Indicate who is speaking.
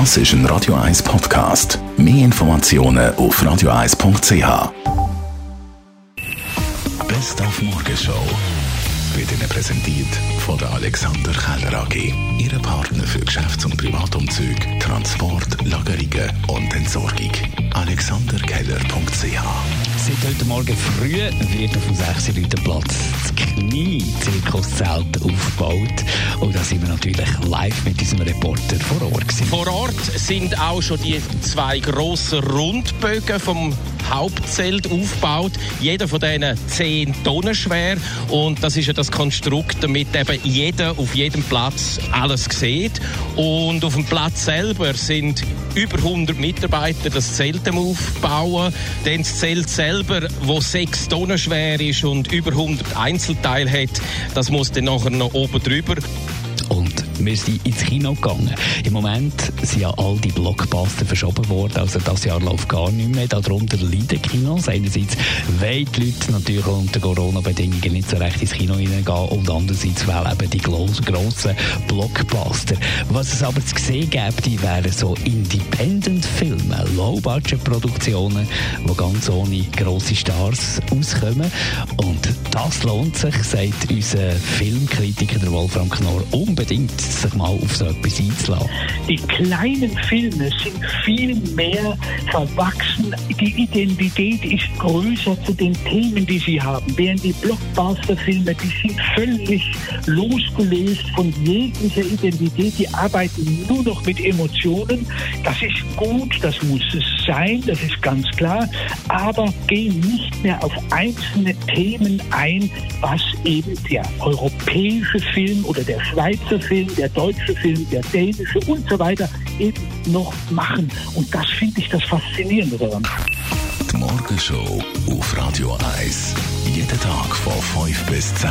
Speaker 1: Das ist ein Radio 1 Podcast. Mehr Informationen auf radio1.ch. Best auf Morgenshow wird Ihnen präsentiert von der Alexander Keller AG. Ihre Partner für Geschäfts- und Privatumzug, Transport, Lagerungen und Entsorgung. AlexanderKeller.ch
Speaker 2: Seit heute Morgen früh wird auf dem 6. Platz das Knie-Zirkuszelt aufgebaut. Und da sind wir natürlich live mit unserem Reporter vor Ort. Gewesen.
Speaker 3: Vor Ort sind auch schon die zwei grossen Rundbögen vom Hauptzelt aufgebaut. Jeder von denen 10 Tonnen schwer. Und das ist ja das Konstrukt, damit eben jeder auf jedem Platz alles sieht. Und auf dem Platz selber sind über 100 Mitarbeiter das Zelt am Aufbauen. Dann das Zelt selber, wo 6 Tonnen schwer ist und über 100 Einzelteile hat, das muss dann nachher noch oben drüber.
Speaker 2: Wir sind ins Kino gegangen. Im Moment sind ja all die Blockbuster verschoben worden. Also das Jahr läuft gar nicht mehr. Darunter leiden Kinos. Einerseits wollen die Leute natürlich unter Corona-Bedingungen nicht so recht ins Kino hineingehen und andererseits weil eben die grossen Blockbuster. Was es aber zu sehen gäbe, wären so Independent-Filme, Low-Budget-Produktionen, die ganz ohne grosse Stars auskommen. Und das lohnt sich, sagt unser Filmkritiker Wolfram Knorr, unbedingt sich mal auf so etwas einzulassen.
Speaker 4: Die kleinen Filme sind viel mehr verwachsen. Die Identität ist größer zu den Themen, die sie haben. Während die Blockbuster-Filme, die sind völlig losgelöst von jeglicher Identität. Die arbeiten nur noch mit Emotionen. Das ist gut, das muss es sein, das ist ganz klar. Aber gehen nicht mehr auf einzelne Themen ein, was eben der europäische Film oder der Schweizer Film, der deutsche Film, der dänische und so weiter eben noch machen. Und das finde ich das Faszinierende daran.
Speaker 1: Die Morgenshow auf Radio 1. Jeden Tag von 5 bis 10.